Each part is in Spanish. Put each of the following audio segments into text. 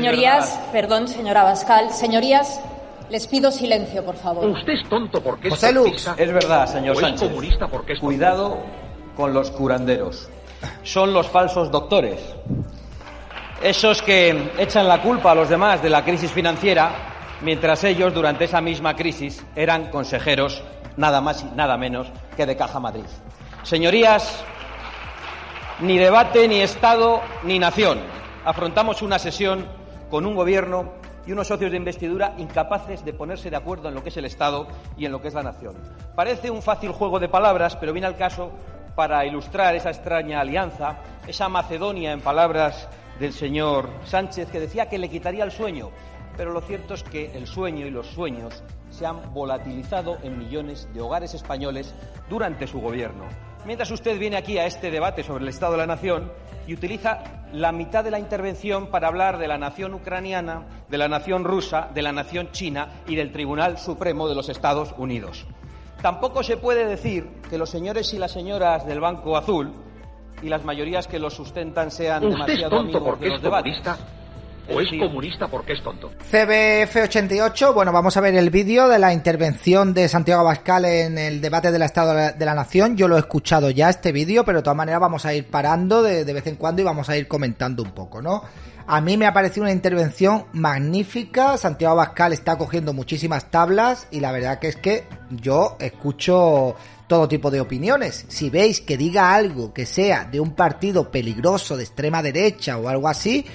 Señorías, perdón, señora Bascal, señorías, les pido silencio, por favor. Usted es tonto porque es José Lux. Es verdad, señor Sánchez. comunista porque es Cuidado con los curanderos. Son los falsos doctores. Esos que echan la culpa a los demás de la crisis financiera, mientras ellos durante esa misma crisis eran consejeros nada más y nada menos que de Caja Madrid. Señorías, ni debate, ni Estado, ni nación. Afrontamos una sesión con un gobierno y unos socios de investidura incapaces de ponerse de acuerdo en lo que es el Estado y en lo que es la nación. Parece un fácil juego de palabras, pero viene al caso para ilustrar esa extraña alianza, esa Macedonia, en palabras del señor Sánchez, que decía que le quitaría el sueño. Pero lo cierto es que el sueño y los sueños se han volatilizado en millones de hogares españoles durante su gobierno. Mientras usted viene aquí a este debate sobre el Estado de la Nación y utiliza la mitad de la intervención para hablar de la nación ucraniana, de la nación rusa, de la nación china y del Tribunal Supremo de los Estados Unidos. Tampoco se puede decir que los señores y las señoras del Banco Azul y las mayorías que los sustentan sean demasiado amigos de los debates. O Es comunista porque es tonto. CBF88, bueno, vamos a ver el vídeo de la intervención de Santiago Abascal en el debate del Estado de la- de la Nación. Yo lo he escuchado ya, este vídeo, pero de todas maneras vamos a ir parando de, de vez en cuando y vamos a ir comentando un poco, ¿no? A mí me ha parecido una intervención magnífica. Santiago Abascal está cogiendo muchísimas tablas y la verdad que es que yo escucho todo tipo de opiniones. Si veis que diga algo que sea de un partido peligroso de extrema derecha o algo así,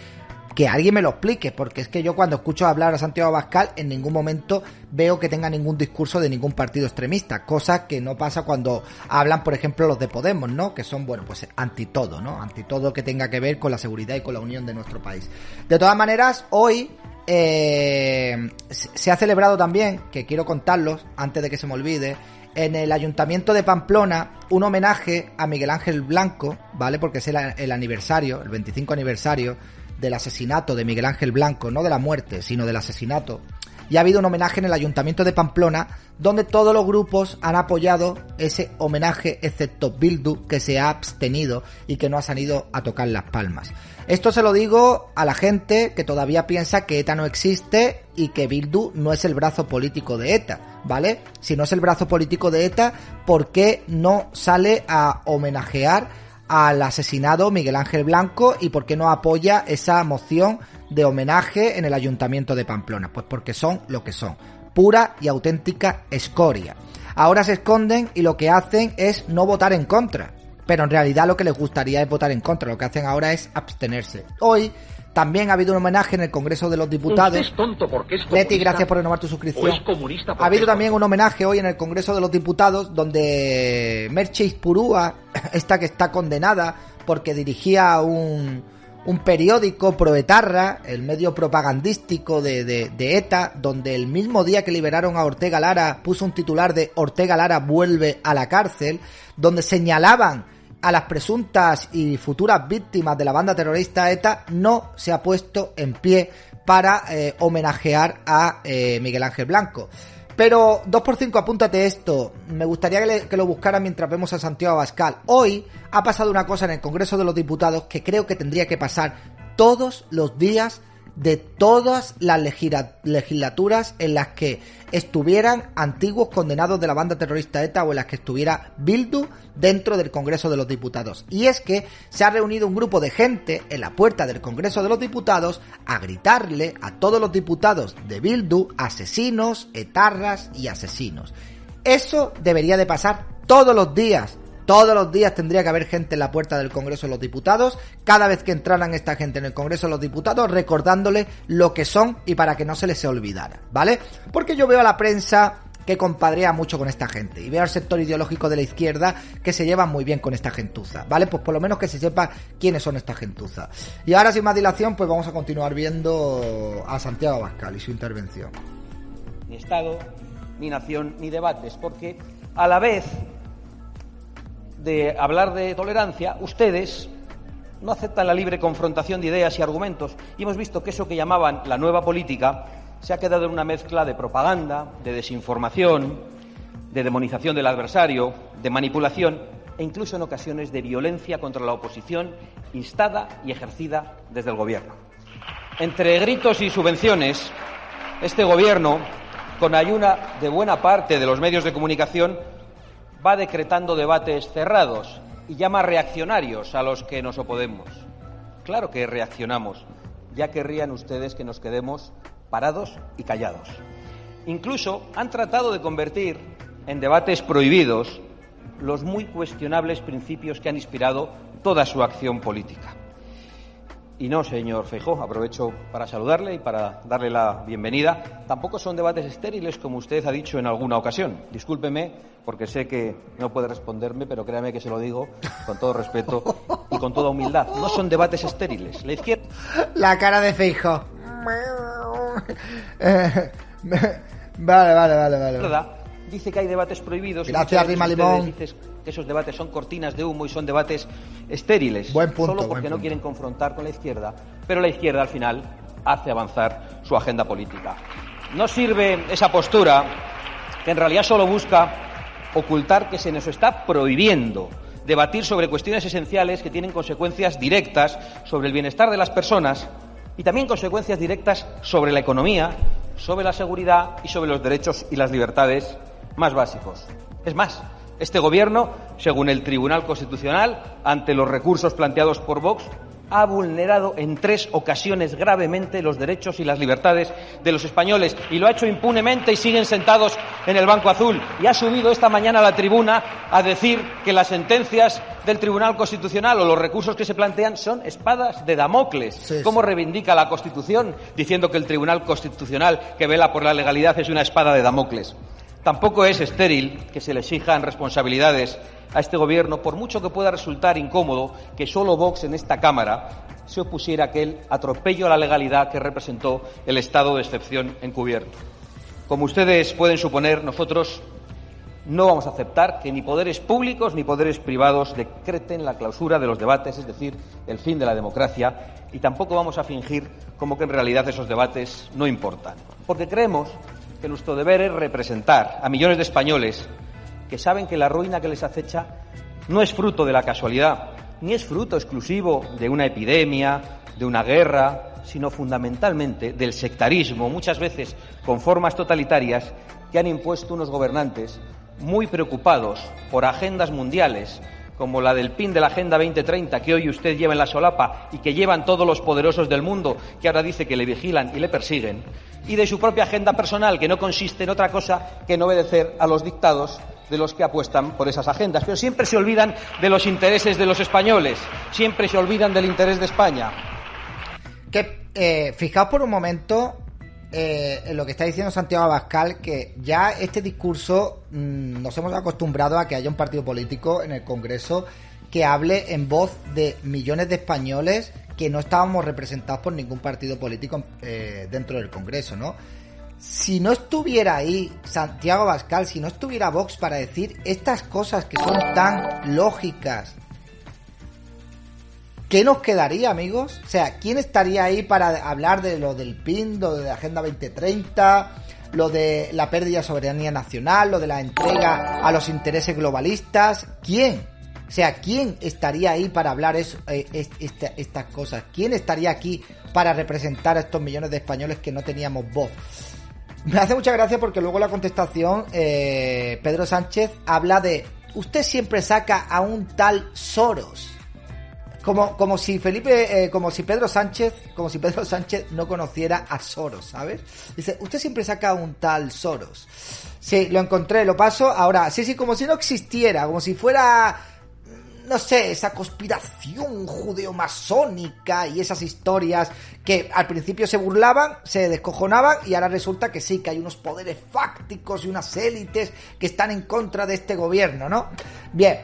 que alguien me lo explique, porque es que yo cuando escucho hablar a Santiago Abascal en ningún momento veo que tenga ningún discurso de ningún partido extremista, cosa que no pasa cuando hablan, por ejemplo, los de Podemos, ¿no? Que son, bueno, pues anti todo, ¿no? Anti todo que tenga que ver con la seguridad y con la unión de nuestro país. De todas maneras, hoy eh, se ha celebrado también, que quiero contarlos antes de que se me olvide, en el Ayuntamiento de Pamplona un homenaje a Miguel Ángel Blanco, ¿vale? Porque es el, el aniversario, el 25 aniversario del asesinato de Miguel Ángel Blanco, no de la muerte, sino del asesinato. Y ha habido un homenaje en el Ayuntamiento de Pamplona donde todos los grupos han apoyado ese homenaje excepto Bildu que se ha abstenido y que no ha salido a tocar las palmas. Esto se lo digo a la gente que todavía piensa que ETA no existe y que Bildu no es el brazo político de ETA, ¿vale? Si no es el brazo político de ETA, ¿por qué no sale a homenajear al asesinado Miguel Ángel Blanco y por qué no apoya esa moción de homenaje en el Ayuntamiento de Pamplona? Pues porque son lo que son, pura y auténtica escoria. Ahora se esconden y lo que hacen es no votar en contra. pero en realidad lo que les gustaría es votar en contra, lo que hacen ahora es abstenerse. Hoy también ha habido un homenaje en el Congreso de los Diputados. Es tonto porque es Leti, gracias por renovar tu suscripción. es comunista porque Ha habido también un homenaje hoy en el Congreso de los Diputados donde Merche Ispurúa, esta que está condenada porque dirigía un, un periódico proetarra, el medio propagandístico de, de- de ETA, donde el mismo día que liberaron a Ortega Lara puso un titular de Ortega Lara vuelve a la cárcel, donde señalaban a las presuntas y futuras víctimas de la banda terrorista ETA, no se ha puesto en pie para eh, homenajear a eh, Miguel Ángel Blanco. Pero 2x5, apúntate esto. Me gustaría que, que lo buscara mientras vemos a Santiago Abascal. Hoy ha pasado una cosa en el Congreso de los Diputados que creo que tendría que pasar todos los días de todas las legislaturas en las que estuvieran antiguos condenados de la banda terrorista ETA o en las que estuviera Bildu dentro del Congreso de los Diputados. Y es que se ha reunido un grupo de gente en la puerta del Congreso de los Diputados a gritarle a todos los diputados de Bildu asesinos, etarras y asesinos. Eso debería de pasar todos los días. Todos los días tendría que haber gente en la puerta del Congreso de los Diputados, cada vez que entraran esta gente en el Congreso de los Diputados, recordándole lo que son y para que no se les olvidara, ¿vale? Porque yo veo a la prensa que compadrea mucho con esta gente y veo al sector ideológico de la izquierda que se lleva muy bien con esta gentuza, ¿vale? Pues por lo menos que se sepa quiénes son esta gentuza. Y ahora sin más dilación, pues vamos a continuar viendo a Santiago Abascal y su intervención. ni Estado, ni nación, ni debates, porque a la vez de hablar de tolerancia, ustedes no aceptan la libre confrontación de ideas y argumentos. Y hemos visto que eso que llamaban la nueva política se ha quedado en una mezcla de propaganda, de desinformación, de demonización del adversario, de manipulación e incluso en ocasiones de violencia contra la oposición instada y ejercida desde el Gobierno. Entre gritos y subvenciones, este Gobierno, con ayuda de buena parte de los medios de comunicación, va decretando debates cerrados y llama reaccionarios a los que nos oponemos. Claro que reaccionamos. Ya querrían ustedes que nos quedemos parados y callados. Incluso han tratado de convertir en debates prohibidos los muy cuestionables principios que han inspirado toda su acción política. Y no, señor Feijó, aprovecho para saludarle y para darle la bienvenida. Tampoco son debates estériles, como usted ha dicho en alguna ocasión. Discúlpeme, porque sé que no puede responderme, pero créame que se lo digo con todo respeto y con toda humildad. No son debates estériles. La izquierda La cara de Feijo. Eh, vale, vale, vale, vale. dice que hay debates prohibidos. Gracias, Rima Limón. dicen que esos debates son cortinas de humo y son debates estériles. Buen punto, Solo buen porque no quieren confrontar con la izquierda, pero la izquierda al final hace avanzar su agenda política. No sirve esa postura que en realidad solo busca ocultar que se nos está prohibiendo debatir sobre cuestiones esenciales que tienen consecuencias directas sobre el bienestar de las personas y también consecuencias directas sobre la economía, sobre la seguridad y sobre los derechos y las libertades más básicos. Es más, este Gobierno, según el Tribunal Constitucional, ante los recursos planteados por Vox, ha vulnerado en tres ocasiones gravemente los derechos y las libertades de los españoles y lo ha hecho impunemente y siguen sentados en el Banco Azul. Y ha subido esta mañana a la tribuna a decir que las sentencias del Tribunal Constitucional o los recursos que se plantean son espadas de Damocles. Sí, ¿Cómo reivindica la Constitución diciendo que el Tribunal Constitucional que vela por la legalidad es una espada de Damocles? Tampoco es estéril que se le exijan responsabilidades a este Gobierno, por mucho que pueda resultar incómodo que solo Vox en esta Cámara se opusiera a aquel atropello a la legalidad que representó el estado de excepción encubierto. Como ustedes pueden suponer, nosotros no vamos a aceptar que ni poderes públicos ni poderes privados decreten la clausura de los debates, es decir, el fin de la democracia, y tampoco vamos a fingir como que en realidad esos debates no importan. Porque creemos que nuestro deber es representar a millones de españoles que saben que la ruina que les acecha no es fruto de la casualidad, ni es fruto exclusivo de una epidemia, de una guerra, sino fundamentalmente del sectarismo, muchas veces con formas totalitarias que han impuesto unos gobernantes muy preocupados por agendas mundiales, como la del PIN de la Agenda 2030 que hoy usted lleva en la solapa y que llevan todos los poderosos del mundo que ahora dice que le vigilan y le persiguen, y de su propia agenda personal que no consiste en otra cosa que en obedecer a los dictados de los que apuestan por esas agendas, pero siempre se olvidan de los intereses de los españoles, siempre se olvidan del interés de España. Que, eh, fijaos por un momento eh, lo que está diciendo Santiago Abascal, que ya este discurso mm, nos hemos acostumbrado a que haya un partido político en el Congreso que hable en voz de millones de españoles que no estábamos representados por ningún partido político eh, dentro del Congreso, ¿no? Si no estuviera ahí Santiago Abascal, si no estuviera Vox para decir estas cosas que son tan lógicas, ¿qué nos quedaría, amigos? O sea, ¿quién estaría ahí para hablar de lo del PIN, lo de la Agenda 2030, lo de la pérdida de soberanía nacional, lo de la entrega a los intereses globalistas? ¿Quién? O sea, ¿quién estaría ahí para hablar eh, estas cosas? ¿Quién estaría aquí para representar a estos millones de españoles que no teníamos voz? Me hace mucha gracia porque luego la contestación, eh, Pedro Sánchez habla de, usted siempre saca a un tal Soros. Como, como si Felipe, eh, como si Pedro Sánchez, como si Pedro Sánchez no conociera a Soros, ¿sabes? Dice, usted siempre saca un tal Soros. Sí, lo encontré, lo paso. Ahora, sí, sí, como si no existiera, como si fuera no sé, esa conspiración judeo-masónica y esas historias que al principio se burlaban, se descojonaban y ahora resulta que sí, que hay unos poderes fácticos y unas élites que están en contra de este gobierno, ¿no? Bien,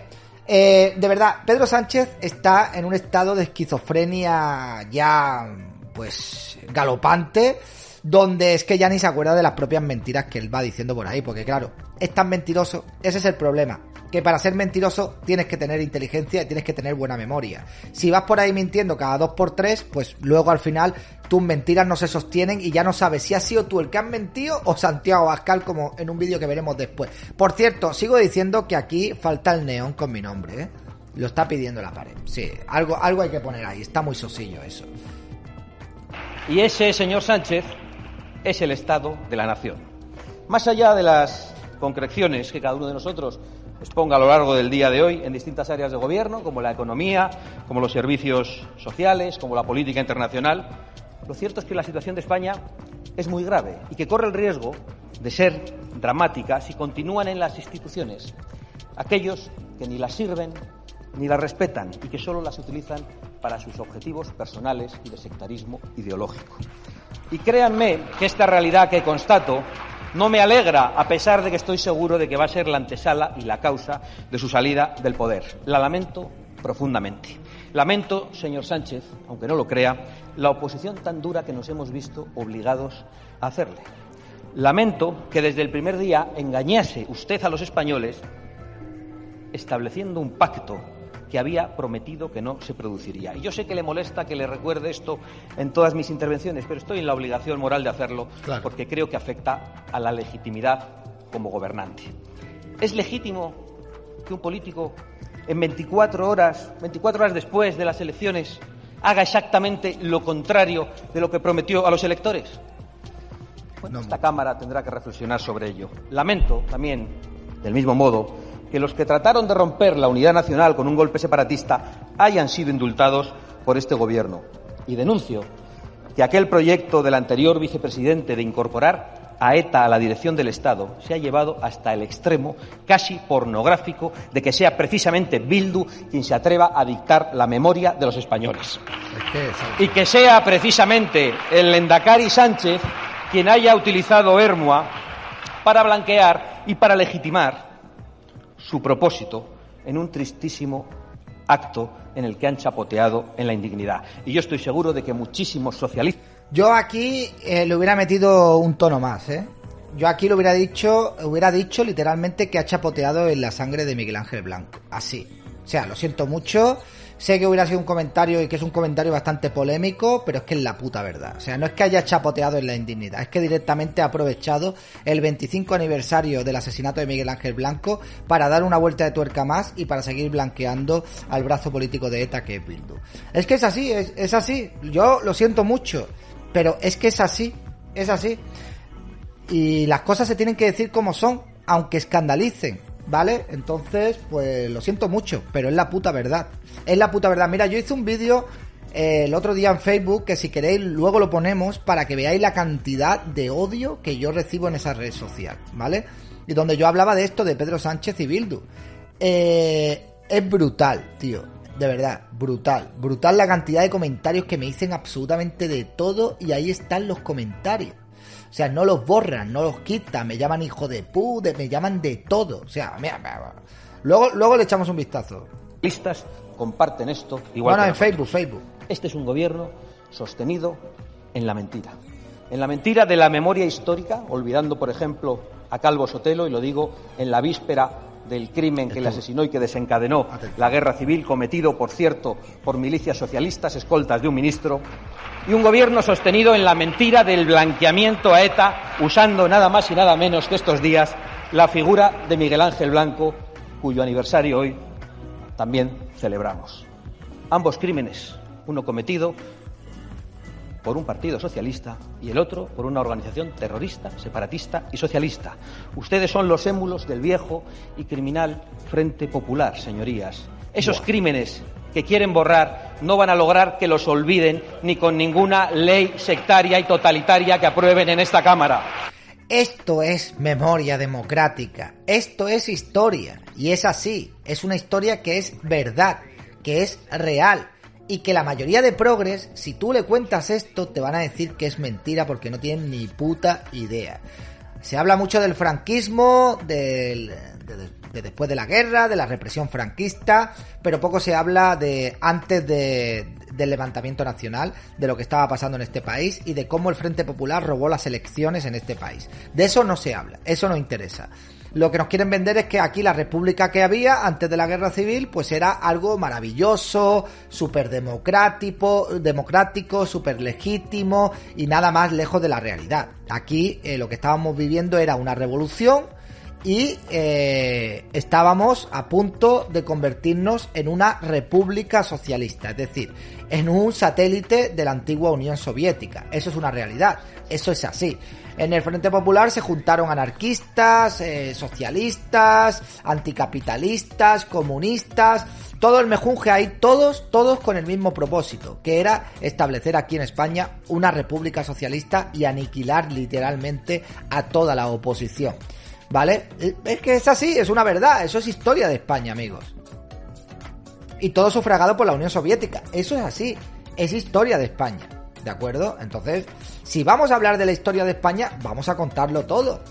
eh, de verdad, Pedro Sánchez está en un estado de esquizofrenia ya, pues, galopante donde es que ya ni se acuerda de las propias mentiras que él va diciendo por ahí, porque claro, es tan mentiroso, ese es el problema, que para ser mentiroso tienes que tener inteligencia y tienes que tener buena memoria. Si vas por ahí mintiendo cada dos por tres, pues luego al final tus mentiras no se sostienen y ya no sabes si has sido tú el que has mentido o Santiago Bascal como en un vídeo que veremos después. Por cierto, sigo diciendo que aquí falta el neón con mi nombre, ¿eh? Lo está pidiendo la pared. Sí, algo, algo hay que poner ahí, está muy sosillo eso. Y ese señor Sánchez es el Estado de la Nación. Más allá de las concreciones que cada uno de nosotros exponga a lo largo del día de hoy en distintas áreas de gobierno, como la economía, como los servicios sociales, como la política internacional. Lo cierto es que la situación de España es muy grave y que corre el riesgo de ser dramática si continúan en las instituciones aquellos que ni las sirven ni las respetan y que solo las utilizan para sus objetivos personales y de sectarismo ideológico. Y créanme que esta realidad que constato no me alegra, a pesar de que estoy seguro de que va a ser la antesala y la causa de su salida del poder. La lamento profundamente. Lamento, señor Sánchez, aunque no lo crea, la oposición tan dura que nos hemos visto obligados a hacerle. Lamento que desde el primer día engañase usted a los españoles estableciendo un pacto que había prometido que no se produciría. Y yo sé que le molesta que le recuerde esto en todas mis intervenciones, pero estoy en la obligación moral de hacerlo porque creo que afecta a la legitimidad como gobernante. ¿Es legítimo que un político en 24 horas, 24 horas después de las elecciones, haga exactamente lo contrario de lo que prometió a los electores? Bueno, esta Cámara tendrá que reflexionar sobre ello. Lamento también, del mismo modo, que los que trataron de romper la unidad nacional con un golpe separatista hayan sido indultados por este Gobierno. Y denuncio que aquel proyecto del anterior vicepresidente de incorporar a ETA a la dirección del Estado se ha llevado hasta el extremo casi pornográfico de que sea precisamente Bildu quien se atreva a dictar la memoria de los españoles. y que sea precisamente el Lendakari Sánchez quien haya utilizado Hermua para blanquear y para legitimar su propósito en un tristísimo acto en el que han chapoteado en la indignidad. Y yo estoy seguro de que muchísimos socialistas. Yo aquí eh, le hubiera metido un tono más, ¿eh? Yo aquí lo hubiera dicho, hubiera dicho literalmente que ha chapoteado en la sangre de Miguel Ángel Blanco. Así. O sea, lo siento mucho. Sé que hubiera sido un comentario y que es un comentario bastante polémico, pero es que es la puta verdad. O sea, no es que haya chapoteado en la indignidad, es que directamente ha aprovechado el 25 aniversario del asesinato de Miguel Ángel Blanco para dar una vuelta de tuerca más y para seguir blanqueando al brazo político de ETA que es Bildu. Es que es así, es, es así. Yo lo siento mucho, pero es que es así, es así. Y las cosas se tienen que decir como son, aunque escandalicen. ¿Vale? Entonces, pues lo siento mucho, pero es la puta verdad. Es la puta verdad. Mira, yo hice un vídeo eh, el otro día en Facebook que si queréis luego lo ponemos para que veáis la cantidad de odio que yo recibo en esa red social, ¿vale? y donde yo hablaba de esto de Pedro Sánchez y Bildu. Eh, es brutal, tío. De verdad, brutal. Brutal la cantidad de comentarios que me dicen absolutamente de todo y ahí están los comentarios. O sea, no los borran, no los quitan, me llaman hijo de pude, me llaman de todo. O sea, mira, mira, luego, luego le echamos un vistazo. Listas comparten esto igual. Bueno, que en. Facebook, Facebook. Este es un gobierno sostenido en la mentira. En la mentira de la memoria histórica, olvidando, por ejemplo, a Calvo Sotelo, y lo digo en la víspera del crimen que le asesinó y que desencadenó la guerra civil, cometido, por cierto, por milicias socialistas, escoltas de un ministro, y un gobierno sostenido en la mentira del blanqueamiento a ETA, usando nada más y nada menos que estos días la figura de Miguel Ángel Blanco, cuyo aniversario hoy también celebramos. Ambos crímenes, uno cometido por un partido socialista y el otro por una organización terrorista, separatista y socialista. Ustedes son los émulos del viejo y criminal Frente Popular, señorías. Esos crímenes que quieren borrar no van a lograr que los olviden ni con ninguna ley sectaria y totalitaria que aprueben en esta Cámara. Esto es memoria democrática, esto es historia, y es así, es una historia que es verdad, que es real, y que la mayoría de progres, si tú le cuentas esto, te van a decir que es mentira porque no tienen ni puta idea. Se habla mucho del franquismo, de, de después de la guerra, de la represión franquista, pero poco se habla de antes de, del levantamiento nacional, de lo que estaba pasando en este país y de cómo el Frente Popular robó las elecciones en este país. De eso no se habla, eso no interesa. Lo que nos quieren vender es que aquí la república que había antes de la guerra civil, pues era algo maravilloso, súper democrático, democrático, súper legítimo y nada más lejos de la realidad. Aquí eh, lo que estábamos viviendo era una revolución y eh, estábamos a punto de convertirnos en una república socialista, es decir, en un satélite de la antigua Unión Soviética. Eso es una realidad, eso es así. En el Frente Popular se juntaron anarquistas, eh, socialistas, anticapitalistas, comunistas, todo el mejunje ahí, todos, todos con el mismo propósito, que era establecer aquí en España una república socialista y aniquilar literalmente a toda la oposición. ¿Vale? Es que es así, es una verdad, eso es historia de España, amigos. Y todo sufragado por la Unión Soviética, eso es así, es historia de España, ¿de acuerdo? Entonces, si vamos a hablar de la historia de España, vamos a contarlo todo.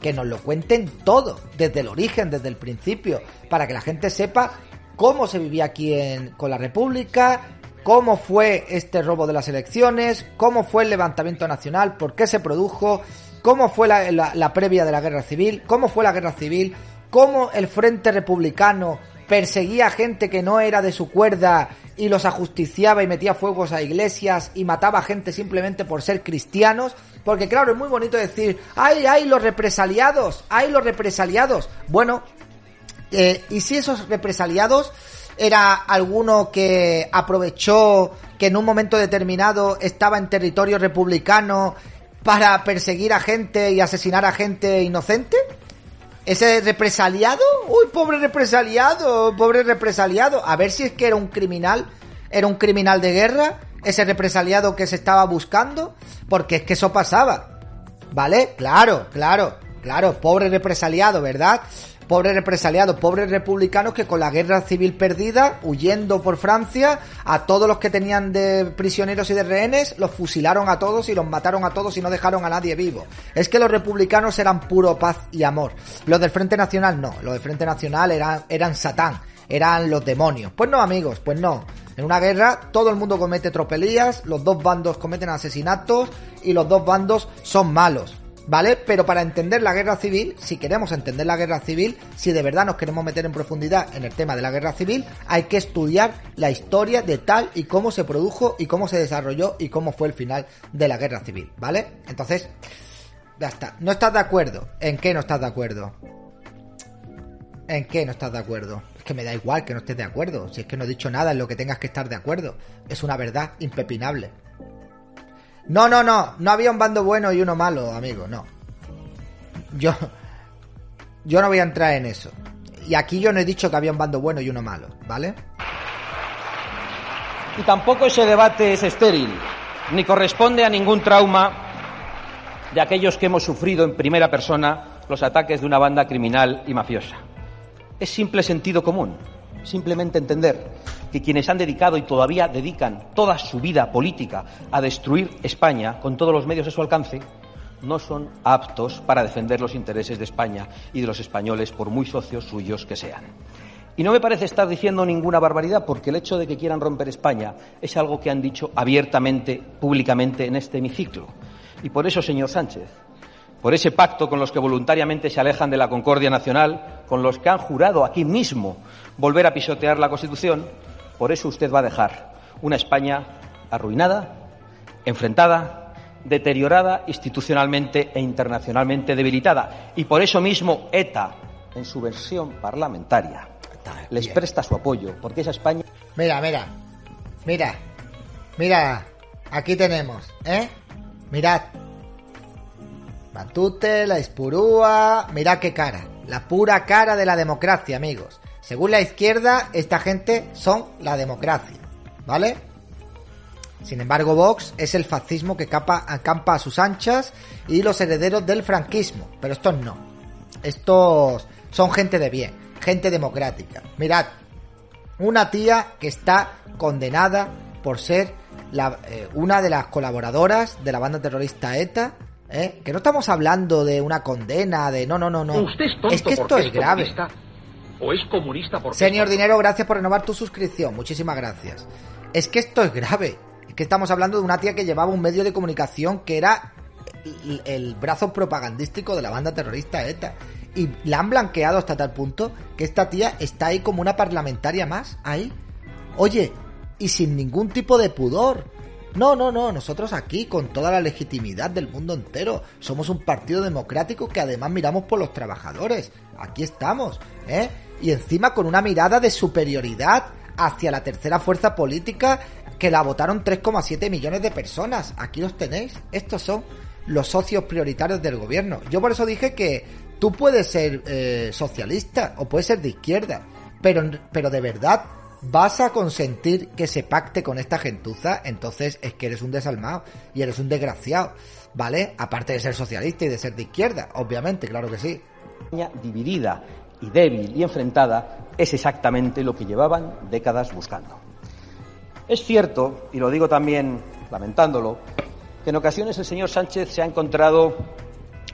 Que nos lo cuenten todo, desde el origen, desde el principio, para que la gente sepa cómo se vivía aquí con la República, cómo fue este robo de las elecciones, cómo fue el levantamiento nacional, por qué se produjo, cómo fue la, previa de la guerra civil, cómo fue la guerra civil, cómo el Frente Republicano perseguía a gente que no era de su cuerda y los ajusticiaba y metía fuegos a iglesias y mataba a gente simplemente por ser cristianos. Porque claro, es muy bonito decir, ay, ay, los represaliados, ay, los represaliados. Bueno, eh, ¿y si esos represaliados era alguno que aprovechó que en un momento determinado estaba en territorio republicano para perseguir a gente y asesinar a gente inocente? ¿Ese represaliado? Uy, pobre represaliado, pobre represaliado. A ver si es que era un criminal, era un criminal de guerra, ese represaliado que se estaba buscando, porque es que eso pasaba. ¿Vale? Claro, claro, claro, pobre represaliado, ¿verdad? Pobres represaliados, pobres republicanos que con la guerra civil perdida, huyendo por Francia, a todos los que tenían de prisioneros y de rehenes, los fusilaron a todos y los mataron a todos y no dejaron a nadie vivo. Es que los republicanos eran puro paz y amor. Los del Frente Nacional no, los del Frente Nacional eran, eran Satán, eran los demonios. Pues no, amigos, pues no. En una guerra todo el mundo comete tropelías, los dos bandos cometen asesinatos y los dos bandos son malos. ¿Vale? Pero para entender la guerra civil, si queremos entender la guerra civil, si de verdad nos queremos meter en profundidad en el tema de la guerra civil, hay que estudiar la historia de tal y cómo se produjo y cómo se desarrolló y cómo fue el final de la guerra civil, ¿vale? Entonces, ya está. ¿No estás de acuerdo? ¿En qué no estás de acuerdo? ¿En qué no estás de acuerdo? Es que me da igual que no estés de acuerdo. Si es que no he dicho nada en lo que tengas que estar de acuerdo. Es una verdad impepinable. No, no, no. No había un bando bueno y uno malo, amigo. No. Yo. Yo no voy a entrar en eso. Y aquí yo no he dicho que había un bando bueno y uno malo, ¿vale? Y tampoco ese debate es estéril, ni corresponde a ningún trauma de aquellos que hemos sufrido en primera persona los ataques de una banda criminal y mafiosa. Es simple sentido común, simplemente entender que quienes han dedicado y todavía dedican toda su vida política a destruir España con todos los medios a su alcance, no son aptos para defender los intereses de España y de los españoles, por muy socios suyos que sean. Y no me parece estar diciendo ninguna barbaridad, porque el hecho de que quieran romper España es algo que han dicho abiertamente, públicamente en este hemiciclo. Y por eso, señor Sánchez, por ese pacto con los que voluntariamente se alejan de la concordia nacional, con los que han jurado aquí mismo volver a pisotear la Constitución, por eso usted va a dejar una España arruinada, enfrentada, deteriorada institucionalmente e internacionalmente debilitada. Y por eso mismo ETA, en su versión parlamentaria, les presta su apoyo, porque esa España. Mira, mira, mira, mira, aquí tenemos, ¿eh? Mirad. Matute, la Ispurúa, mirad qué cara, la pura cara de la democracia, amigos. Según la izquierda, esta gente son la democracia, ¿vale? Sin embargo, Vox es el fascismo que capa, acampa a sus anchas y los herederos del franquismo, pero estos no. Estos son gente de bien gente democrática. Mirad, una tía que está condenada por ser eh, una de las colaboradoras de la banda terrorista ETA. ¿Eh? Que no estamos hablando de una condena, de no, no, no, no. Usted es, tonto es que esto es, grave. O es comunista porque Señor Dinero, gracias por renovar tu suscripción. Muchísimas gracias. Es que esto es grave. Es que estamos hablando de una tía que llevaba un medio de comunicación que era el, el brazo propagandístico de la banda terrorista ETA y la han blanqueado hasta tal punto que esta tía está ahí como una parlamentaria más, ahí. Oye, y sin ningún tipo de pudor. No, no, no, nosotros aquí, con toda la legitimidad del mundo entero, somos un partido democrático que además miramos por los trabajadores. Aquí estamos, ¿eh? Y encima con una mirada de superioridad hacia la tercera fuerza política que la votaron 3,7 millones de personas. Aquí los tenéis. Estos son los socios prioritarios del gobierno. Yo por eso dije que Tú puedes ser eh, socialista o puedes ser de izquierda, pero, pero de verdad vas a consentir que se pacte con esta gentuza, entonces es que eres un desalmado y eres un desgraciado, ¿vale? Aparte de ser socialista y de ser de izquierda, obviamente, claro que sí. Dividida y débil y enfrentada es exactamente lo que llevaban décadas buscando. Es cierto, y lo digo también lamentándolo, que en ocasiones el señor Sánchez se ha encontrado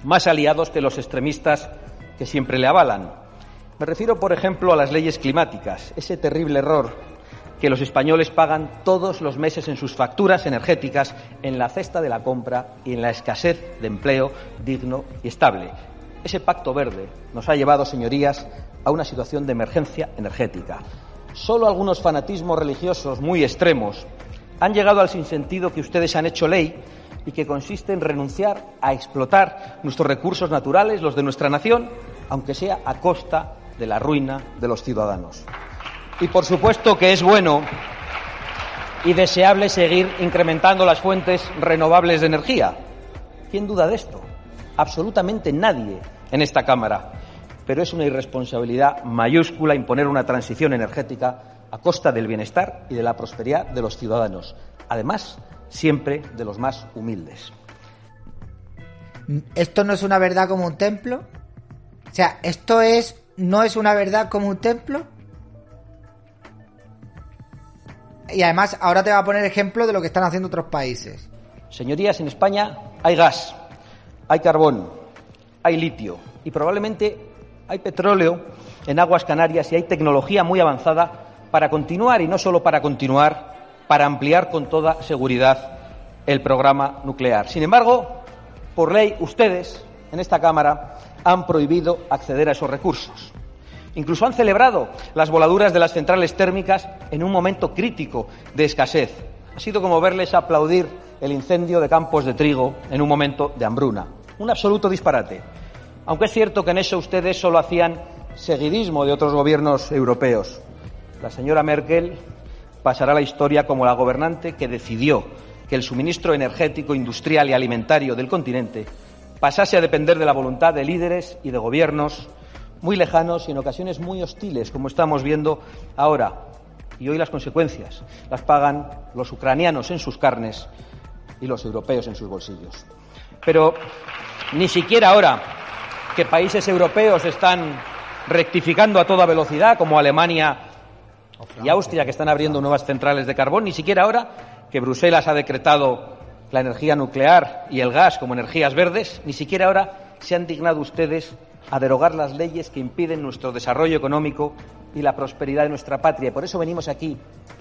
más aliados que los extremistas que siempre le avalan. Me refiero, por ejemplo, a las leyes climáticas, ese terrible error que los españoles pagan todos los meses en sus facturas energéticas, en la cesta de la compra y en la escasez de empleo digno y estable. Ese pacto verde nos ha llevado, señorías, a una situación de emergencia energética. Solo algunos fanatismos religiosos muy extremos han llegado al sinsentido que ustedes han hecho ley y que consiste en renunciar a explotar nuestros recursos naturales, los de nuestra nación, aunque sea a costa de la ruina de los ciudadanos. Y por supuesto que es bueno y deseable seguir incrementando las fuentes renovables de energía. ¿Quién duda de esto? Absolutamente nadie en esta Cámara. Pero es una irresponsabilidad mayúscula imponer una transición energética a costa del bienestar y de la prosperidad de los ciudadanos. Además, siempre de los más humildes. ¿Esto no es una verdad como un templo? O sea, ¿esto es no es una verdad como un templo? Y además, ahora te voy a poner ejemplo de lo que están haciendo otros países. Señorías, en España hay gas, hay carbón, hay litio y probablemente hay petróleo en aguas canarias y hay tecnología muy avanzada para continuar y no solo para continuar para ampliar con toda seguridad el programa nuclear. Sin embargo, por ley, ustedes en esta Cámara han prohibido acceder a esos recursos. Incluso han celebrado las voladuras de las centrales térmicas en un momento crítico de escasez. Ha sido como verles aplaudir el incendio de campos de trigo en un momento de hambruna. Un absoluto disparate. Aunque es cierto que en eso ustedes solo hacían seguidismo de otros gobiernos europeos. La señora Merkel pasará la historia como la gobernante que decidió que el suministro energético, industrial y alimentario del continente pasase a depender de la voluntad de líderes y de gobiernos muy lejanos y en ocasiones muy hostiles, como estamos viendo ahora. Y hoy las consecuencias las pagan los ucranianos en sus carnes y los europeos en sus bolsillos. Pero ni siquiera ahora, que países europeos están rectificando a toda velocidad, como Alemania y Austria, que están abriendo nuevas centrales de carbón, ni siquiera ahora que Bruselas ha decretado la energía nuclear y el gas como energías verdes, ni siquiera ahora se han dignado ustedes a derogar las leyes que impiden nuestro desarrollo económico y la prosperidad de nuestra patria. Por eso venimos aquí,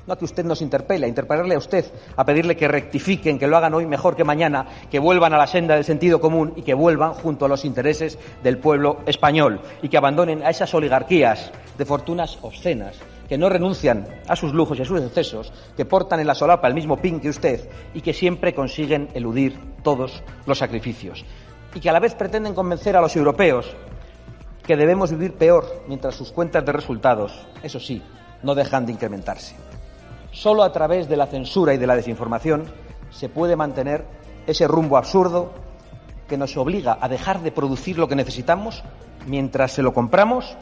no a que usted nos interpele, a interpelarle a usted, a pedirle que rectifiquen, que lo hagan hoy mejor que mañana, que vuelvan a la senda del sentido común y que vuelvan junto a los intereses del pueblo español y que abandonen a esas oligarquías de fortunas obscenas que no renuncian a sus lujos y a sus excesos, que portan en la solapa el mismo pin que usted y que siempre consiguen eludir todos los sacrificios. Y que a la vez pretenden convencer a los europeos que debemos vivir peor mientras sus cuentas de resultados, eso sí, no dejan de incrementarse. Solo a través de la censura y de la desinformación se puede mantener ese rumbo absurdo que nos obliga a dejar de producir lo que necesitamos mientras se lo compramos,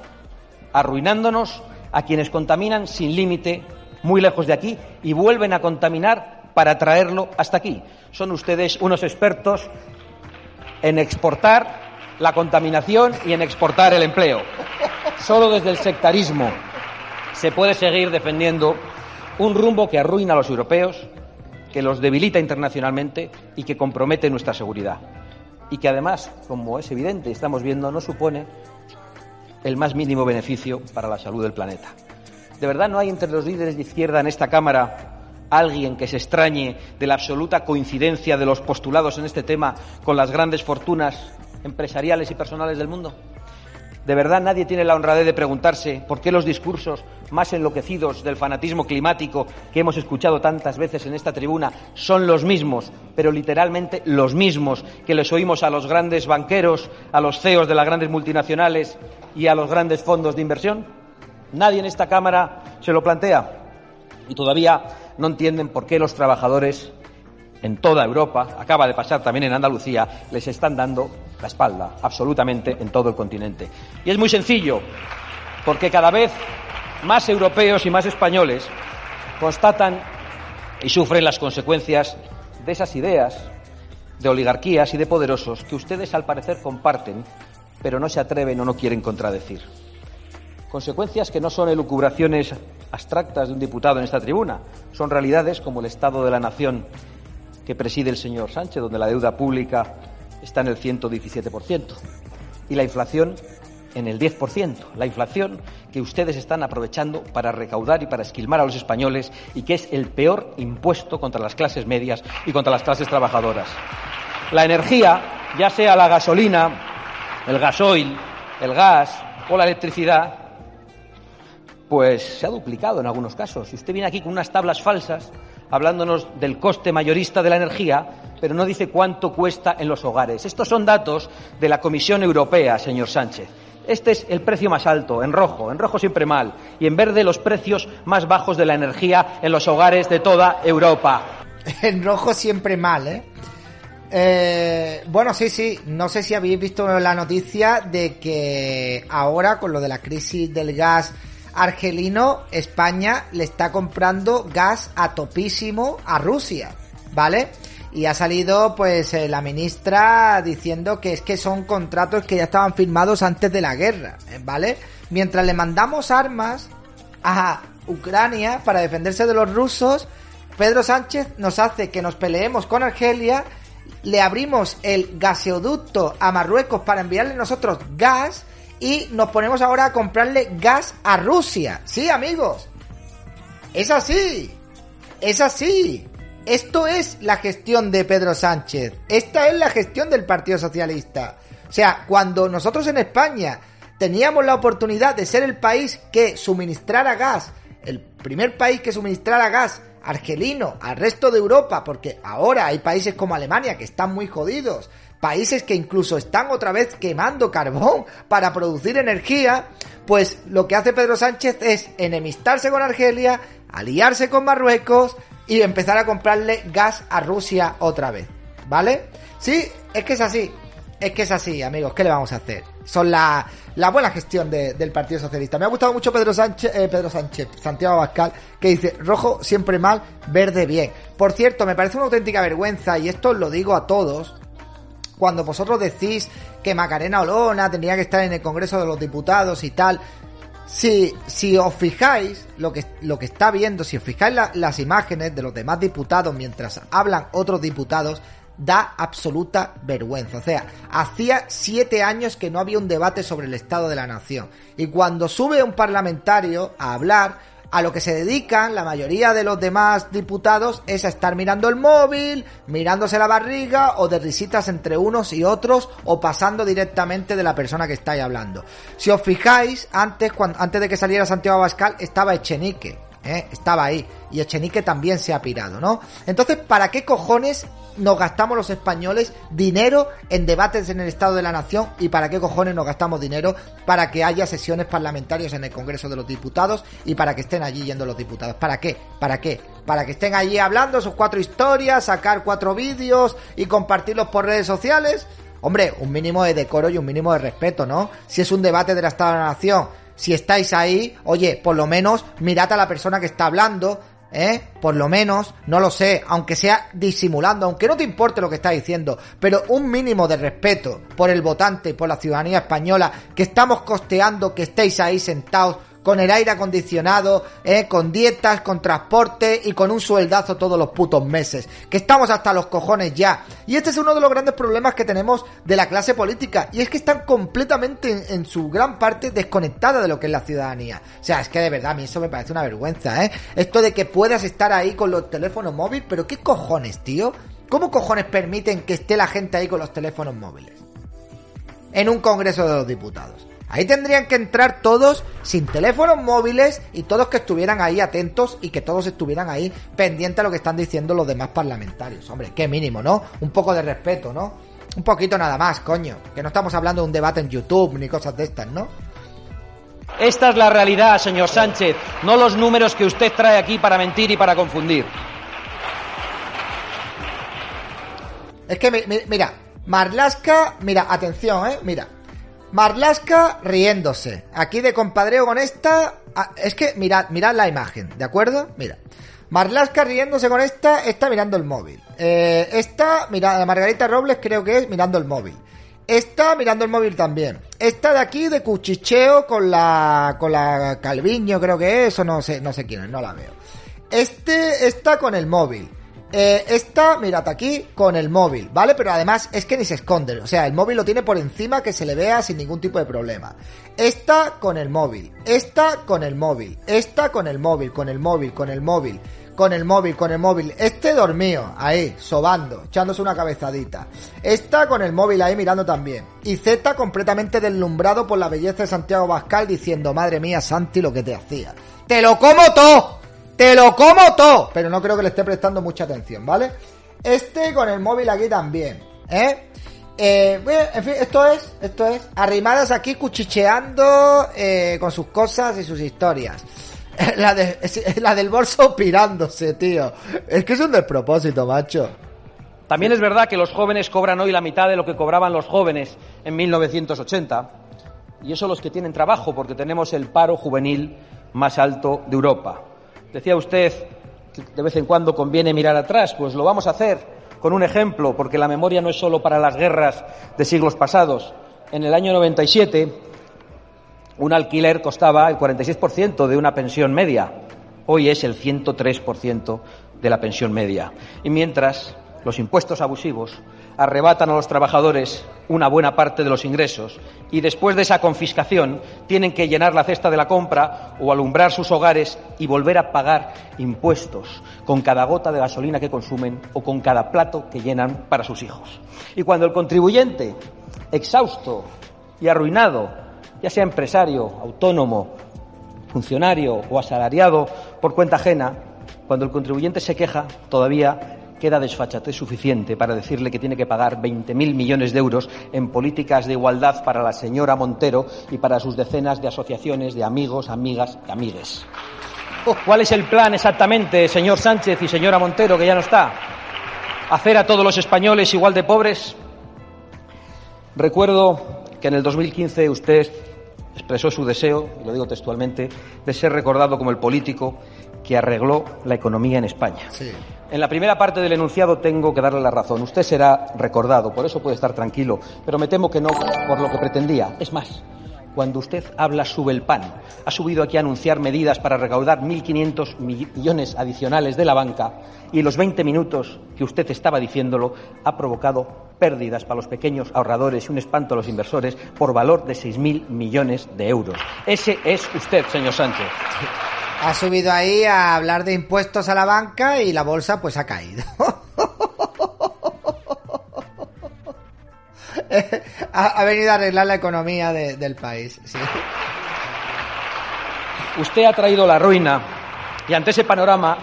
arruinándonos a quienes contaminan sin límite muy lejos de aquí y vuelven a contaminar para traerlo hasta aquí. Son ustedes unos expertos en exportar la contaminación y en exportar el empleo. Solo desde el sectarismo se puede seguir defendiendo un rumbo que arruina a los europeos, que los debilita internacionalmente y que compromete nuestra seguridad. Y que además, como es evidente, estamos viendo, no supone el más mínimo beneficio para la salud del planeta. ¿De verdad no hay entre los líderes de izquierda en esta Cámara alguien que se extrañe de la absoluta coincidencia de los postulados en este tema con las grandes fortunas empresariales y personales del mundo? ¿De verdad nadie tiene la honradez de preguntarse por qué los discursos más enloquecidos del fanatismo climático que hemos escuchado tantas veces en esta tribuna son los mismos, pero literalmente los mismos que les oímos a los grandes banqueros, a los CEOs de las grandes multinacionales y a los grandes fondos de inversión? Nadie en esta Cámara se lo plantea. Y todavía no entienden por qué los trabajadores en toda Europa, acaba de pasar también en Andalucía, les están dando la espalda, absolutamente en todo el continente. Y es muy sencillo, porque cada vez más europeos y más españoles constatan y sufren las consecuencias de esas ideas de oligarquías y de poderosos que ustedes al parecer comparten, pero no se atreven o no quieren contradecir. Consecuencias que no son elucubraciones abstractas de un diputado en esta tribuna, son realidades como el estado de la nación que preside el señor Sánchez, donde la deuda pública está en el 117% y la inflación en el 10%. La inflación que ustedes están aprovechando para recaudar y para esquilmar a los españoles y que es el peor impuesto contra las clases medias y contra las clases trabajadoras. La energía, ya sea la gasolina, el gasoil, el gas o la electricidad, pues se ha duplicado en algunos casos. Si usted viene aquí con unas tablas falsas, hablándonos del coste mayorista de la energía, pero no dice cuánto cuesta en los hogares. Estos son datos de la Comisión Europea, señor Sánchez. Este es el precio más alto, en rojo, en rojo siempre mal, y en verde los precios más bajos de la energía en los hogares de toda Europa. En rojo siempre mal, ¿eh? ¿eh? bueno, sí, sí. No sé si habéis visto la noticia de que ahora, con lo de la crisis del gas argelino, España le está comprando gas a topísimo a Rusia, ¿vale? Y ha salido pues eh, la ministra diciendo que es que son contratos que ya estaban firmados antes de la guerra, ¿eh? ¿vale? Mientras le mandamos armas a Ucrania para defenderse de los rusos, Pedro Sánchez nos hace que nos peleemos con Argelia, le abrimos el gaseoducto a Marruecos para enviarle nosotros gas y nos ponemos ahora a comprarle gas a Rusia. Sí, amigos. Es así. Es así. Esto es la gestión de Pedro Sánchez. Esta es la gestión del Partido Socialista. O sea, cuando nosotros en España teníamos la oportunidad de ser el país que suministrara gas, el primer país que suministrara gas argelino al resto de Europa, porque ahora hay países como Alemania que están muy jodidos, países que incluso están otra vez quemando carbón para producir energía, pues lo que hace Pedro Sánchez es enemistarse con Argelia, aliarse con Marruecos y empezar a comprarle gas a Rusia otra vez. ¿Vale? Sí, es que es así. Es que es así, amigos. ¿Qué le vamos a hacer? Son la, la buena gestión del Partido Socialista. Me ha gustado mucho Pedro Sánchez, eh, Pedro Sánchez, Santiago Abascal, que dice, rojo siempre mal, verde bien. Por cierto, me parece una auténtica vergüenza, y esto lo digo a todos, cuando vosotros decís que Macarena Olona tendría que estar en el Congreso de los Diputados y tal, si, os fijáis lo que, lo que está viendo, si os fijáis las imágenes de los demás diputados mientras hablan otros diputados, da absoluta vergüenza. O sea, hacía siete años que no había un debate sobre el estado de la nación. Y cuando sube un parlamentario a hablar, a lo que se dedican la mayoría de los demás diputados es a estar mirando el móvil, mirándose la barriga o de risitas entre unos y otros o pasando directamente de la persona que está ahí hablando. Si os fijáis, antes, cuando, antes de que saliera Santiago Abascal estaba Echenique, ¿eh? estaba ahí y Echenique también se ha pirado, ¿no? Entonces, ¿para qué cojones nos gastamos los españoles dinero en debates en el Estado de la Nación y para qué cojones nos gastamos dinero para que haya sesiones parlamentarias en el Congreso de los Diputados y para que estén allí yendo los diputados. ¿Para qué? ¿Para qué? Para que estén allí hablando sus cuatro historias, sacar cuatro vídeos y compartirlos por redes sociales. Hombre, un mínimo de decoro y un mínimo de respeto, ¿no? Si es un debate del Estado de la Nación, si estáis ahí, oye, por lo menos mirad a la persona que está hablando, ¿eh? Por lo menos, no lo sé, aunque sea disimulando, aunque no te importe lo que está diciendo, pero un mínimo de respeto por el votante y por la ciudadanía española que estamos costeando que estéis ahí sentados con el aire acondicionado, eh, con dietas, con transporte y con un sueldazo todos los putos meses. Que estamos hasta los cojones ya. Y este es uno de los grandes problemas que tenemos de la clase política. Y es que están completamente en, su gran parte desconectada de lo que es la ciudadanía. O sea, es que de verdad a mí eso me parece una vergüenza, ¿eh? Esto de que puedas estar ahí con los teléfonos móviles, pero ¿qué cojones, tío? ¿Cómo cojones permiten que esté la gente ahí con los teléfonos móviles? En un Congreso de los Diputados. Ahí tendrían que entrar todos sin teléfonos móviles y todos que estuvieran ahí atentos y que todos estuvieran ahí pendientes a lo que están diciendo los demás parlamentarios. Hombre, qué mínimo, ¿no? Un poco de respeto, ¿no? Un poquito nada más, coño. Que no estamos hablando de un debate en YouTube ni cosas de estas, ¿no? Esta es la realidad, señor Sánchez, no los números que usted trae aquí para mentir y para confundir. Es que, mira, Marlaska, mira, atención, eh, mira, Marlaska riéndose. Aquí de compadreo con esta. Ah, es que mirad, mirad la imagen, ¿de acuerdo? Mira. Marlaska riéndose con esta, está mirando el móvil. Eh, esta, mira, Margarita Robles creo que es mirando el móvil. Está mirando el móvil también. Esta de aquí de cuchicheo con la con la Calviño creo que es o no sé, no sé quién es, no la veo. Este está con el móvil. Eh, esta, mirad aquí, con el móvil, ¿vale? Pero además es que ni se esconde, o sea, el móvil lo tiene por encima que se le vea sin ningún tipo de problema. Esta con el móvil, esta con el móvil, esta con el móvil, con el móvil, con el móvil, con el móvil, con el móvil. Este dormido, ahí, sobando, echándose una cabezadita. Esta con el móvil ahí mirando también. Y Z completamente deslumbrado por la belleza de Santiago Bascal diciendo, madre mía, Santi, lo que te hacía. ¡Te lo como todo! ¡Te lo como todo! Pero no creo que le esté prestando mucha atención, ¿vale? Este con el móvil aquí también, ¿eh? Eh, en fin, esto es, esto es, arrimadas aquí cuchicheando eh, con sus cosas y sus historias. La, de, la del bolso pirándose, tío. Es que es un despropósito, macho. También es verdad que los jóvenes cobran hoy la mitad de lo que cobraban los jóvenes en 1980. Y eso los que tienen trabajo, porque tenemos el paro juvenil más alto de Europa. Decía usted que de vez en cuando conviene mirar atrás, pues lo vamos a hacer con un ejemplo, porque la memoria no es solo para las guerras de siglos pasados. En el año 97, un alquiler costaba el 46% de una pensión media. Hoy es el 103% de la pensión media. Y mientras los impuestos abusivos arrebatan a los trabajadores una buena parte de los ingresos y después de esa confiscación tienen que llenar la cesta de la compra o alumbrar sus hogares y volver a pagar impuestos con cada gota de gasolina que consumen o con cada plato que llenan para sus hijos. Y cuando el contribuyente, exhausto y arruinado, ya sea empresario, autónomo, funcionario o asalariado por cuenta ajena, cuando el contribuyente se queja, todavía queda desfachatez suficiente para decirle que tiene que pagar 20.000 millones de euros en políticas de igualdad para la señora Montero y para sus decenas de asociaciones de amigos, amigas y amigues. ¿Cuál es el plan exactamente, señor Sánchez y señora Montero, que ya no está? ¿Hacer a todos los españoles igual de pobres? Recuerdo que en el 2015 usted expresó su deseo, y lo digo textualmente, de ser recordado como el político que arregló la economía en España. En la primera parte del enunciado tengo que darle la razón. Usted será recordado, por eso puede estar tranquilo, pero me temo que no por lo que pretendía. Es más, cuando usted habla sube el pan. Ha subido aquí a anunciar medidas para recaudar 1.500 millones adicionales de la banca y los 20 minutos que usted estaba diciéndolo ha provocado pérdidas para los pequeños ahorradores y un espanto a los inversores por valor de 6.000 millones de euros. Ese es usted, señor Sánchez. Ha subido ahí a hablar de impuestos a la banca y la bolsa pues ha caído. ha, venido a arreglar la economía del país. Usted ha traído la ruina y ante ese panorama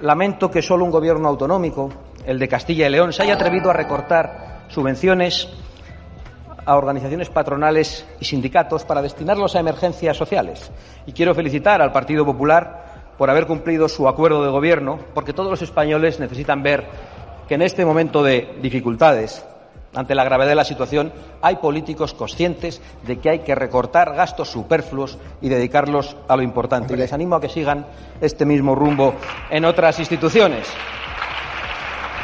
lamento que solo un gobierno autonómico, el de Castilla y León, se haya atrevido a recortar subvenciones a organizaciones patronales y sindicatos para destinarlos a emergencias sociales. Y quiero felicitar al Partido Popular por haber cumplido su acuerdo de gobierno, porque todos los españoles necesitan ver que en este momento de dificultades ante la gravedad de la situación, hay políticos conscientes de que hay que recortar gastos superfluos y dedicarlos a lo importante. Y les animo a que sigan este mismo rumbo en otras instituciones.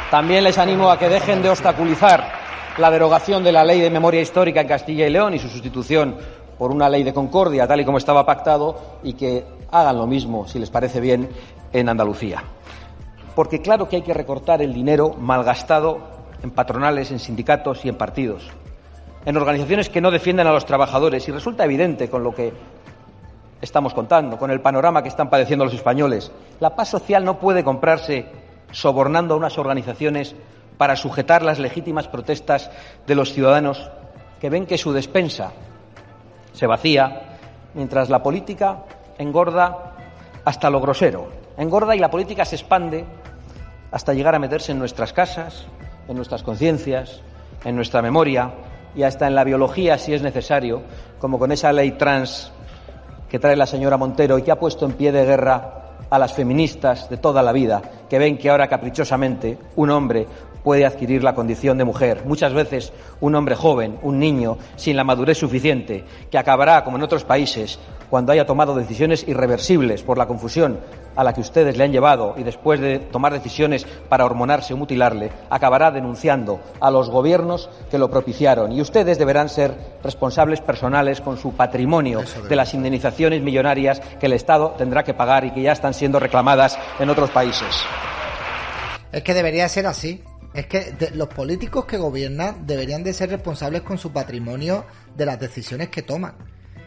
También les animo a que dejen de obstaculizar la derogación de la ley de memoria histórica en Castilla y León y su sustitución por una ley de concordia, tal y como estaba pactado, y que hagan lo mismo, si les parece bien, en Andalucía. Porque claro que hay que recortar el dinero malgastado en patronales, en sindicatos y en partidos, en organizaciones que no defienden a los trabajadores. Y resulta evidente con lo que estamos contando, con el panorama que están padeciendo los españoles. La paz social no puede comprarse sobornando a unas organizaciones para sujetar las legítimas protestas de los ciudadanos que ven que su despensa se vacía mientras la política engorda hasta lo grosero. Engorda y la política se expande hasta llegar a meterse en nuestras casas, en nuestras conciencias, en nuestra memoria y hasta en la biología si es necesario, como con esa ley trans que trae la señora Montero y que ha puesto en pie de guerra a las feministas de toda la vida, que ven que ahora caprichosamente un hombre puede adquirir la condición de mujer. Muchas veces un hombre joven, un niño, sin la madurez suficiente, que acabará, como en otros países, cuando haya tomado decisiones irreversibles por la confusión a la que ustedes le han llevado y después de tomar decisiones para hormonarse o mutilarle, acabará denunciando a los gobiernos que lo propiciaron. Y ustedes deberán ser responsables personales con su patrimonio de las indemnizaciones millonarias que el Estado tendrá que pagar y que ya están siendo reclamadas en otros países. Es que debería ser así. Es que los políticos que gobiernan deberían de ser responsables con su patrimonio de las decisiones que toman.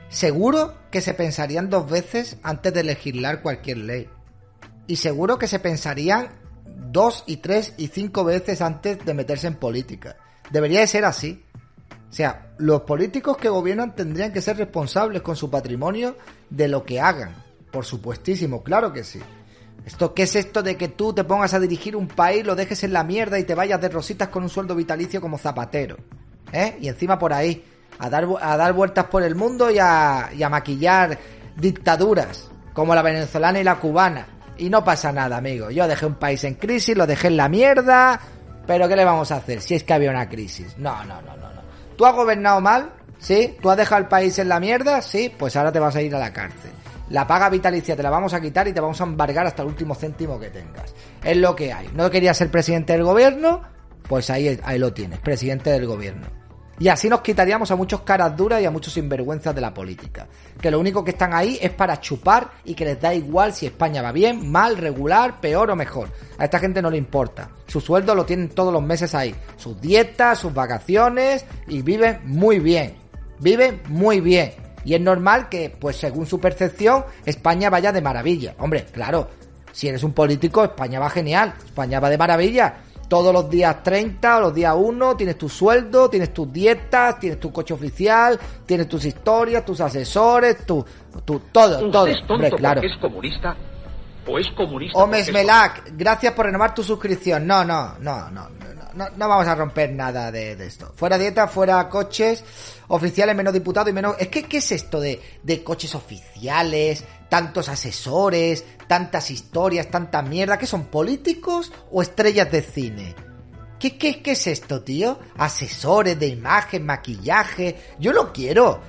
Seguro que se pensarían dos veces antes de legislar cualquier ley. Y seguro que se pensarían dos y tres y cinco veces antes de meterse en política. Debería de ser así. O sea, los políticos que gobiernan tendrían que ser responsables con su patrimonio de lo que hagan. Por supuestísimo, claro que sí. ¿Esto qué es esto de que tú te pongas a dirigir un país, lo dejes en la mierda y te vayas de rositas con un sueldo vitalicio como zapatero? ¿Eh? Y encima por ahí, a dar, a dar vueltas por el mundo y a, y a maquillar dictaduras como la venezolana y la cubana. Y no pasa nada, amigo. Yo dejé un país en crisis, lo dejé en la mierda. Pero ¿qué le vamos a hacer si es que había una crisis? No, no, no, no, no. ¿Tú has gobernado mal? ¿Sí? ¿Tú has dejado el país en la mierda? Sí, pues ahora te vas a ir a la cárcel. La paga vitalicia te la vamos a quitar y te vamos a embargar hasta el último céntimo que tengas. Es lo que hay. ¿No querías ser presidente del gobierno? Pues ahí, ahí lo tienes, presidente del gobierno. Y así nos quitaríamos a muchos caras duras y a muchos sinvergüenzas de la política. Que lo único que están ahí es para chupar y que les da igual si España va bien, mal, regular, peor o mejor. A esta gente no le importa. Su sueldo lo tienen todos los meses ahí. Sus dietas, sus vacaciones y viven muy bien. Viven muy bien. Y es normal que, pues según su percepción, España vaya de maravilla. Hombre, claro, si eres un político, España va genial. España va de maravilla todos los días 30 o los días 1 tienes tu sueldo, tienes tus dietas, tienes tu coche oficial, tienes tus historias, tus asesores, tu, tu todo, todo. Es tonto claro. es comunista o es comunista. Omes Melak, gracias por renovar tu suscripción. No, no, no, no, no, no, vamos a romper nada de, esto. Fuera dieta, fuera coches oficiales, menos diputados y menos. Es que, ¿qué es esto de, de coches oficiales, tantos asesores, tantas historias, tanta mierda, ¿qué son políticos o estrellas de cine? ¿Qué, qué, qué es esto, tío? Asesores de imagen, maquillaje. Yo lo quiero.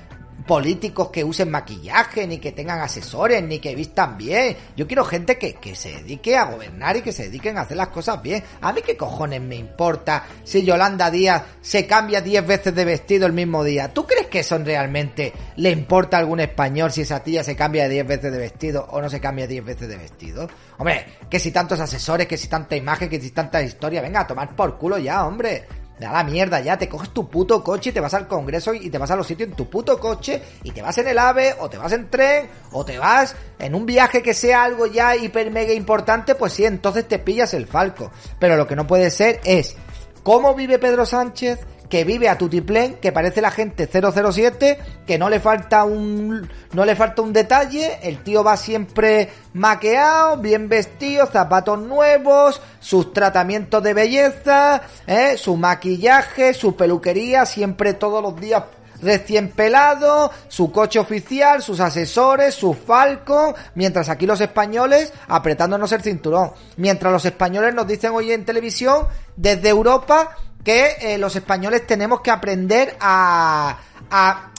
Políticos que usen maquillaje, ni que tengan asesores, ni que vistan bien. Yo quiero gente que, que se dedique a gobernar y que se dediquen a hacer las cosas bien. A mí qué cojones me importa si Yolanda Díaz se cambia 10 veces de vestido el mismo día. ¿Tú crees que eso realmente le importa a algún español si esa tía se cambia 10 veces de vestido o no se cambia 10 veces de vestido? Hombre, que si tantos asesores, que si tanta imagen, que si tanta historia, venga a tomar por culo ya, hombre. Da la mierda ya, te coges tu puto coche y te vas al congreso y te vas a los sitios en tu puto coche y te vas en el AVE o te vas en tren o te vas en un viaje que sea algo ya hiper mega importante, pues sí, entonces te pillas el falco. Pero lo que no puede ser es cómo vive Pedro Sánchez, que vive a tutiplén, que parece la gente 007, que no le falta un no le falta un detalle, el tío va siempre maqueado, bien vestido, zapatos nuevos, sus tratamientos de belleza, ¿eh? su maquillaje, su peluquería, siempre todos los días recién pelado, su coche oficial, sus asesores, su falco, mientras aquí los españoles apretándonos el cinturón. Mientras los españoles nos dicen hoy en televisión desde Europa que eh, los españoles tenemos que aprender a,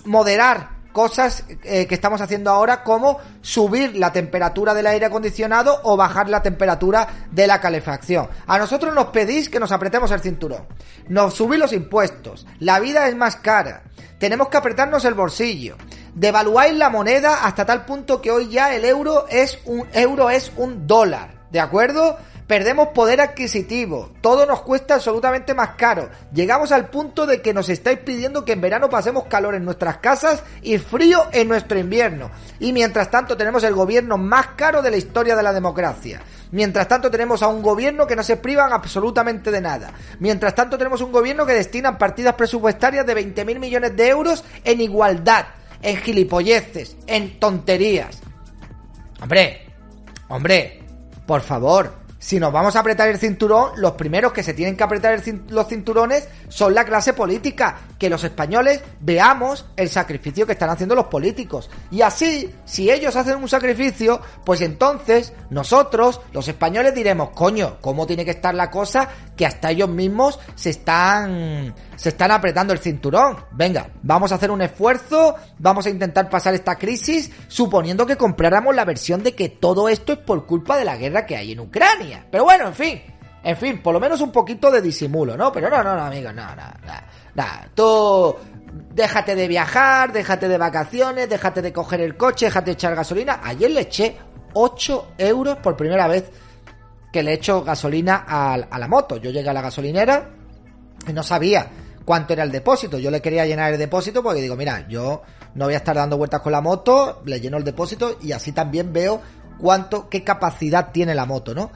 moderar cosas eh, que estamos haciendo ahora como subir la temperatura del aire acondicionado o bajar la temperatura de la calefacción. A nosotros nos pedís que nos apretemos el cinturón. Nos subís los impuestos. La vida es más cara. Tenemos que apretarnos el bolsillo. Devaluáis la moneda hasta tal punto que hoy ya el euro es un euro es un dólar. ¿De acuerdo? Perdemos poder adquisitivo, todo nos cuesta absolutamente más caro. Llegamos al punto de que nos estáis pidiendo que en verano pasemos calor en nuestras casas y frío en nuestro invierno. Y mientras tanto tenemos el gobierno más caro de la historia de la democracia. Mientras tanto tenemos a un gobierno que no se privan absolutamente de nada. Mientras tanto tenemos un gobierno que destina partidas presupuestarias de 20.000 millones de euros en igualdad, en gilipolleces, en tonterías. Hombre, hombre, por favor, si nos vamos a apretar el cinturón, los primeros que se tienen que apretar los cinturones son la clase política, que los españoles veamos el sacrificio que están haciendo los políticos. Y así, si ellos hacen un sacrificio, pues entonces nosotros, los españoles, diremos, coño, ¿cómo tiene que estar la cosa que hasta ellos mismos se están se están apretando el cinturón. Venga, vamos a hacer un esfuerzo, vamos a intentar pasar esta crisis, suponiendo que compráramos la versión de que todo esto es por culpa de la guerra que hay en Ucrania. Pero bueno, en fin, en fin, por lo menos un poquito de disimulo, ¿no? Pero no, no, no, amigos, no, no, no, no. Tú déjate de viajar, déjate de vacaciones, déjate de coger el coche, déjate de echar gasolina. Ayer le eché 8 euros por primera vez que le echo gasolina a, a la moto. Yo llegué a la gasolinera y no sabía cuánto era el depósito. Yo le quería llenar el depósito porque digo, mira, yo no voy a estar dando vueltas con la moto, le lleno el depósito y así también veo cuánto, qué capacidad tiene la moto, ¿no?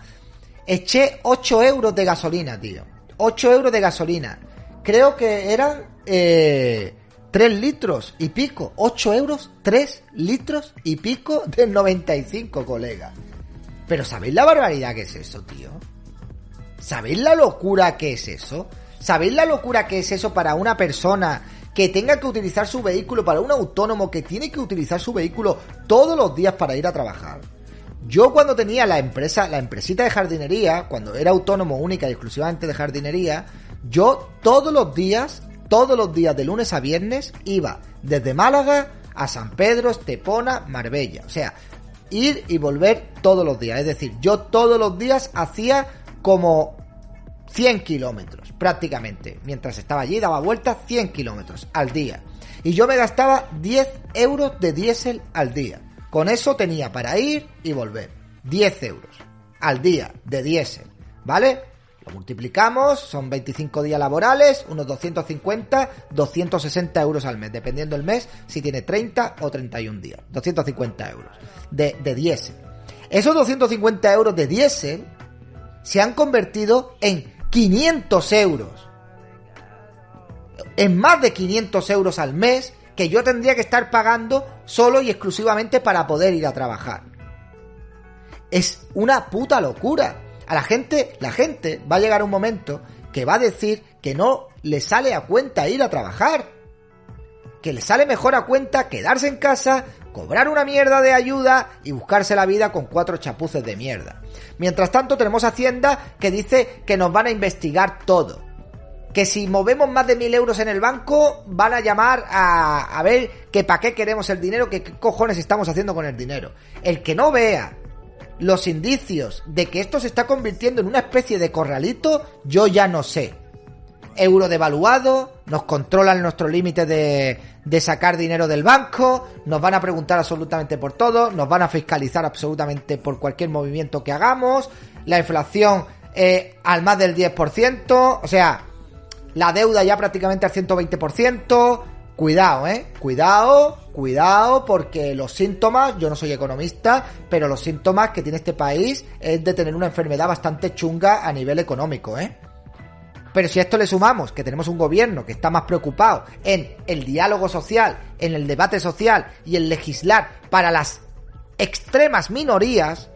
Eché 8 euros de gasolina, tío. 8 euros de gasolina. Creo que eran eh, 3 litros y pico. 8 euros, 3 litros y pico del 95, colega. Pero ¿sabéis la barbaridad que es eso, tío? ¿Sabéis la locura que es eso? ¿Sabéis la locura que es eso para una persona que tenga que utilizar su vehículo, para un autónomo que tiene que utilizar su vehículo todos los días para ir a trabajar? Yo cuando tenía la empresa, la empresita de jardinería, cuando era autónomo única y exclusivamente de jardinería, yo todos los días, todos los días de lunes a viernes iba desde Málaga a San Pedro, Estepona, Marbella. O sea, ir y volver todos los días. Es decir, yo todos los días hacía como 100 kilómetros, prácticamente. Mientras estaba allí, daba vueltas 100 kilómetros al día. Y yo me gastaba 10 euros de diésel al día. Con eso tenía para ir y volver. 10 euros al día de diésel. ¿Vale? Lo multiplicamos, son 25 días laborales, unos 250, 260 euros al mes, dependiendo del mes, si tiene 30 o 31 días. 250 euros de, de diésel. Esos 250 euros de diésel se han convertido en 500 euros. En más de 500 euros al mes que yo tendría que estar pagando solo y exclusivamente para poder ir a trabajar. Es una puta locura. A la gente, la gente va a llegar un momento que va a decir que no le sale a cuenta ir a trabajar. Que le sale mejor a cuenta quedarse en casa, cobrar una mierda de ayuda y buscarse la vida con cuatro chapuces de mierda. Mientras tanto tenemos Hacienda que dice que nos van a investigar todo. que si movemos más de mil euros en el banco, van a llamar a, a ver que para qué queremos el dinero, que qué cojones estamos haciendo con el dinero. El que no vea los indicios de que esto se está convirtiendo en una especie de corralito, yo ya no sé. Euro devaluado, nos controlan nuestro límite de, de sacar dinero del banco, nos van a preguntar absolutamente por todo, nos van a fiscalizar absolutamente por cualquier movimiento que hagamos, la inflación eh, al más del 10%, o sea, la deuda ya prácticamente al 120%, cuidado, eh, cuidado, cuidado, porque los síntomas, yo no soy economista, pero los síntomas que tiene este país es de tener una enfermedad bastante chunga a nivel económico, eh. Pero si a esto le sumamos que tenemos un gobierno que está más preocupado en el diálogo social, en el debate social y en legislar para las extremas minorías,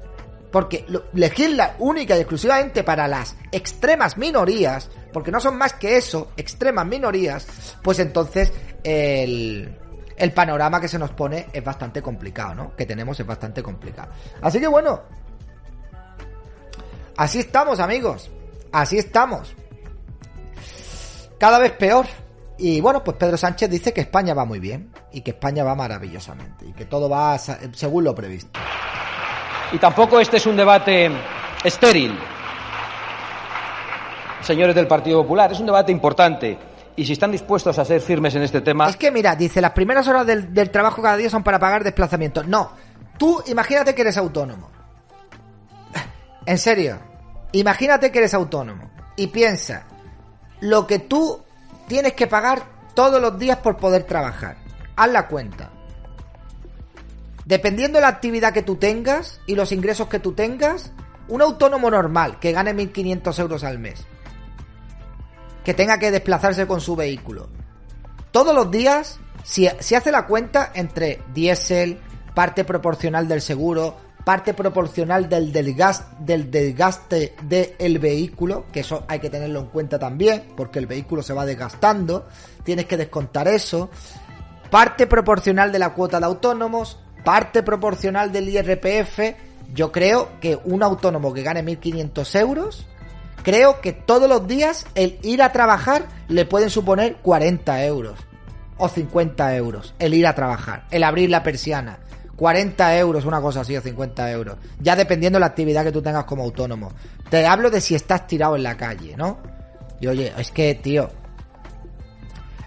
porque legisla única y exclusivamente para las extremas minorías, porque no son más que eso, extremas minorías, pues entonces el, el panorama que se nos pone es bastante complicado, ¿no? Que tenemos es bastante complicado. Así que bueno, así estamos amigos, así estamos. Cada vez peor. Y bueno, pues Pedro Sánchez dice que España va muy bien y que España va maravillosamente y que todo va según lo previsto. Y tampoco este es un debate estéril, señores del Partido Popular, es un debate importante. Y si están dispuestos a ser firmes en este tema. Es que mira, dice, las primeras horas del, del trabajo cada día son para pagar desplazamientos. No, tú imagínate que eres autónomo. En serio, imagínate que eres autónomo y piensa lo que tú tienes que pagar todos los días por poder trabajar. Haz la cuenta. Dependiendo de la actividad que tú tengas y los ingresos que tú tengas, un autónomo normal que gane 1.500 euros al mes, que tenga que desplazarse con su vehículo, todos los días, si, hace la cuenta entre diésel, parte proporcional del seguro, parte proporcional del desgaste, del desgaste del vehículo, que eso hay que tenerlo en cuenta también, porque el vehículo se va desgastando, tienes que descontar eso, parte proporcional de la cuota de autónomos, parte proporcional del IRPF, yo creo que un autónomo que gane 1.500 euros, creo que todos los días el ir a trabajar le pueden suponer 40 euros o 50 euros, el ir a trabajar, el abrir la persiana. 40 euros, una cosa así, o 50 euros. Ya dependiendo de la actividad que tú tengas como autónomo. Te hablo de si estás tirado en la calle, ¿no? Y oye, es que, tío,